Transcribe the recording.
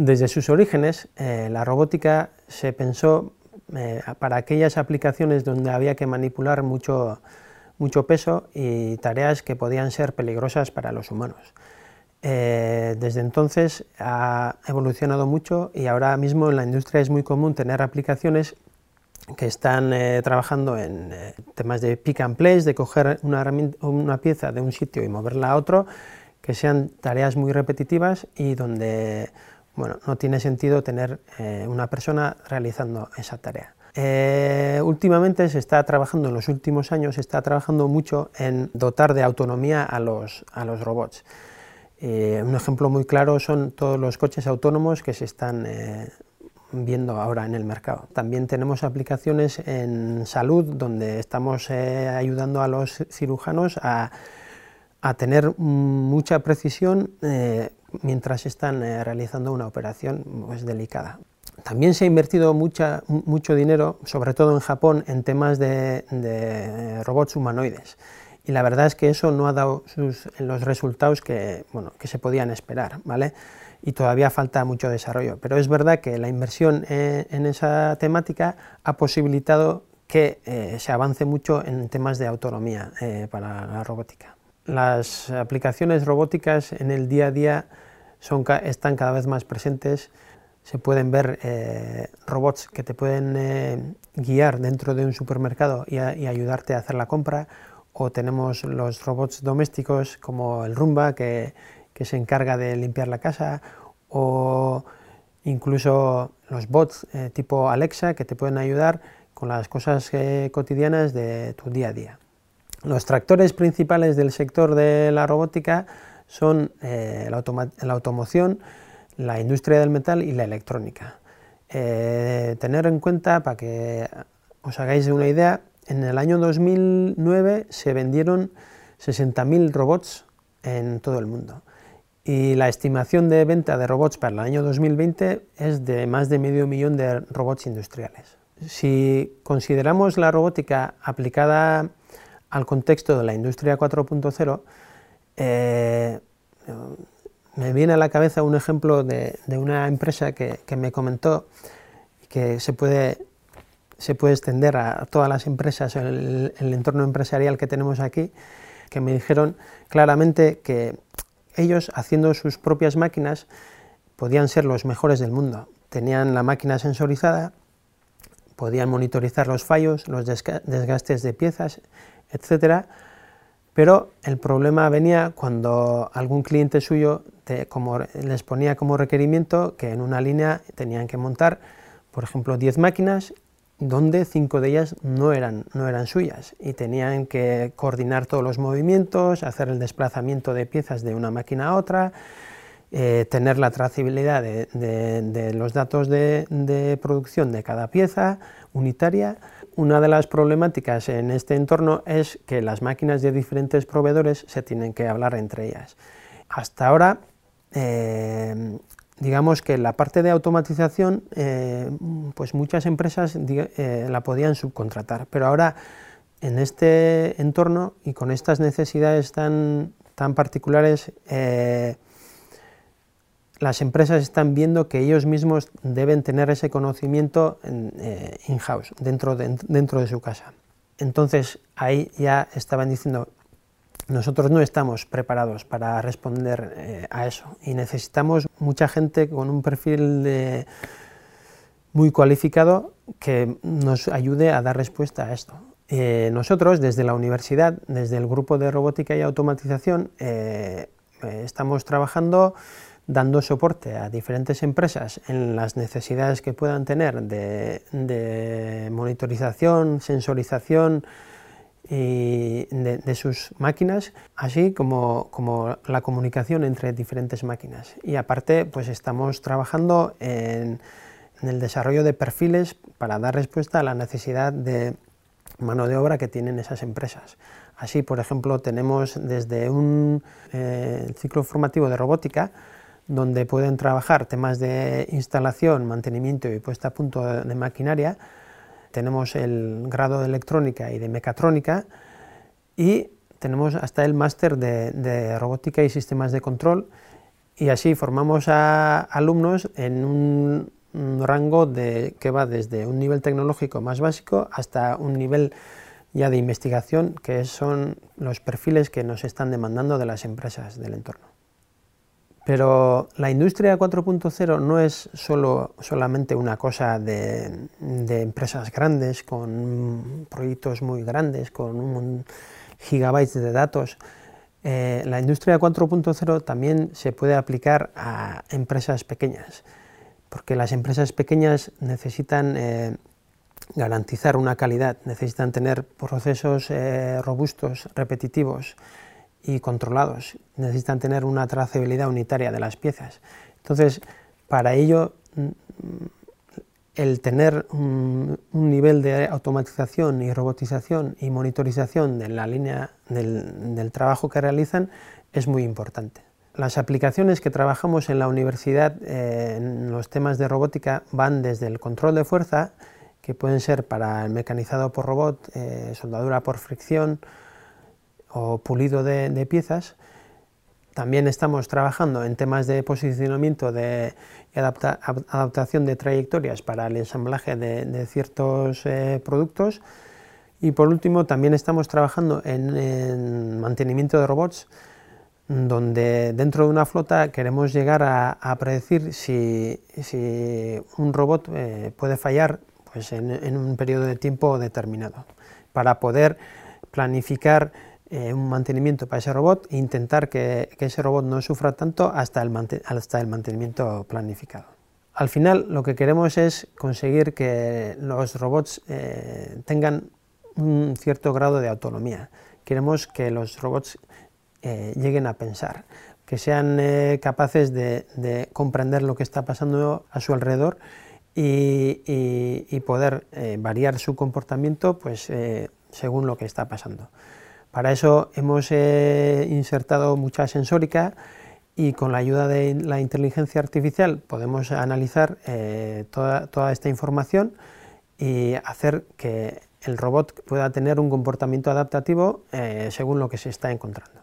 Desde sus orígenes, eh, la robótica se pensó eh, para aquellas aplicaciones donde había que manipular mucho, mucho peso y tareas que podían ser peligrosas para los humanos. Eh, desde entonces ha evolucionado mucho y ahora mismo en la industria es muy común tener aplicaciones que están trabajando en temas de pick and place, de coger una, una pieza de un sitio y moverla a otro, que sean tareas muy repetitivas y donde bueno, no tiene sentido tener eh, una persona realizando esa tarea. Eh, últimamente se está trabajando, en los últimos años, se está trabajando mucho en dotar de autonomía a los, a los robots. Eh, un ejemplo muy claro son todos los coches autónomos que se están viendo ahora en el mercado. También tenemos aplicaciones en salud donde estamos ayudando a los cirujanos a, a tener mucha precisión mientras están eh, realizando una operación pues, delicada. También se ha invertido mucho dinero, sobre todo en Japón, en temas de, robots humanoides. Y la verdad es que eso no ha dado los resultados que, se podían esperar. ¿vale? Y todavía falta mucho desarrollo. Pero es verdad que la inversión eh, en, esa temática ha posibilitado que eh, se avance mucho en temas de autonomía para la robótica. Las aplicaciones robóticas en el día a día están cada vez más presentes. Se pueden ver eh, robots que te pueden eh, guiar dentro de un supermercado y, ayudarte a hacer la compra. O tenemos los robots domésticos como el Rumba que, se encarga de limpiar la casa. O incluso los bots eh, tipo Alexa que te pueden ayudar con las cosas cotidianas de tu día a día. Los tractores principales del sector de la robótica son eh, la, automoción, la industria del metal y la electrónica. Eh, tener en cuenta, para que os hagáis una idea, en el año 2009 se vendieron 60.000 robots en todo el mundo y la estimación de venta de robots para el año 2020 es de más de medio millón de robots industriales. Si consideramos la robótica aplicada al contexto de la industria 4.0, eh, me viene a la cabeza un ejemplo de, una empresa que, me comentó que se puede, se puede extender a todas las empresas, el, el entorno empresarial que tenemos aquí, que me dijeron claramente que ellos, haciendo sus propias máquinas, podían ser los mejores del mundo. Tenían la máquina sensorizada, podían monitorizar los fallos, los desgastes de piezas, etcétera, pero el problema venía cuando algún cliente suyo les ponía como requerimiento que en una línea tenían que montar, por ejemplo, 10 máquinas, donde 5 de ellas no eran, no eran suyas y tenían que coordinar todos los movimientos, hacer el desplazamiento de piezas de una máquina a otra, eh, tener la trazabilidad de, los datos de, producción de cada pieza unitaria. Una de las problemáticas en este entorno es que las máquinas de diferentes proveedores se tienen que hablar entre ellas. Hasta ahora, eh, digamos que la parte de automatización, eh, pues muchas empresas la podían subcontratar, pero ahora en este entorno y con estas necesidades tan, tan particulares, las empresas están viendo que ellos mismos deben tener ese conocimiento eh, in-house, dentro de, su casa. Entonces ahí ya estaban diciendo, nosotros no estamos preparados para responder eh, a eso y necesitamos mucha gente con un perfil muy cualificado que nos ayude a dar respuesta a esto. Eh, nosotros desde la universidad, desde el grupo de robótica y automatización, estamos trabajando dando soporte a diferentes empresas en las necesidades que puedan tener de, monitorización, sensorización de, sus máquinas, así como, como, la comunicación entre diferentes máquinas. Y aparte, pues estamos trabajando en, en el desarrollo de perfiles para dar respuesta a la necesidad de mano de obra que tienen esas empresas. Así, por ejemplo, tenemos desde un eh, ciclo formativo de robótica donde pueden trabajar temas de instalación, mantenimiento y puesta a punto de maquinaria. Tenemos el grado de electrónica y de mecatrónica y tenemos hasta el máster de, robótica y sistemas de control Y así formamos a alumnos en un, rango de, que va desde un nivel tecnológico más básico hasta un nivel ya de investigación, que son los perfiles que nos están demandando de las empresas del entorno. Pero la industria 4.0 no es solo, solamente una cosa de, empresas grandes, con proyectos muy grandes, con un gigabytes de datos. Eh, la industria 4.0 también se puede aplicar a empresas pequeñas, porque las empresas pequeñas necesitan eh, garantizar una calidad, necesitan tener procesos eh, robustos, repetitivos, y controlados, necesitan tener una trazabilidad unitaria de las piezas. Entonces, para ello, mm, el tener un, nivel de automatización y robotización y monitorización de la línea del, trabajo que realizan es muy importante. Las aplicaciones que trabajamos en la universidad eh, en los temas de robótica van desde el control de fuerza, que pueden ser para el mecanizado por robot, eh, soldadura por fricción, o pulido de, piezas. También estamos trabajando en temas de posicionamiento de, y adaptación de trayectorias para el ensamblaje de, ciertos eh, productos. Y por último, también estamos trabajando en, mantenimiento de robots, donde dentro de una flota queremos llegar a, predecir si, un robot eh, puede fallar pues en, un periodo de tiempo determinado, para poder planificar eh, un mantenimiento para ese robot e intentar que, ese robot no sufra tanto hasta el, hasta el mantenimiento planificado. Al final lo que queremos es conseguir que los robots eh, tengan un cierto grado de autonomía. Queremos que los robots eh, lleguen a pensar, que sean capaces de, comprender lo que está pasando a su alrededor y, poder variar su comportamiento pues, según lo que está pasando. Para eso hemos eh, insertado mucha sensórica y con la ayuda de la inteligencia artificial podemos analizar eh, toda, esta información y hacer que el robot pueda tener un comportamiento adaptativo eh, según lo que se está encontrando.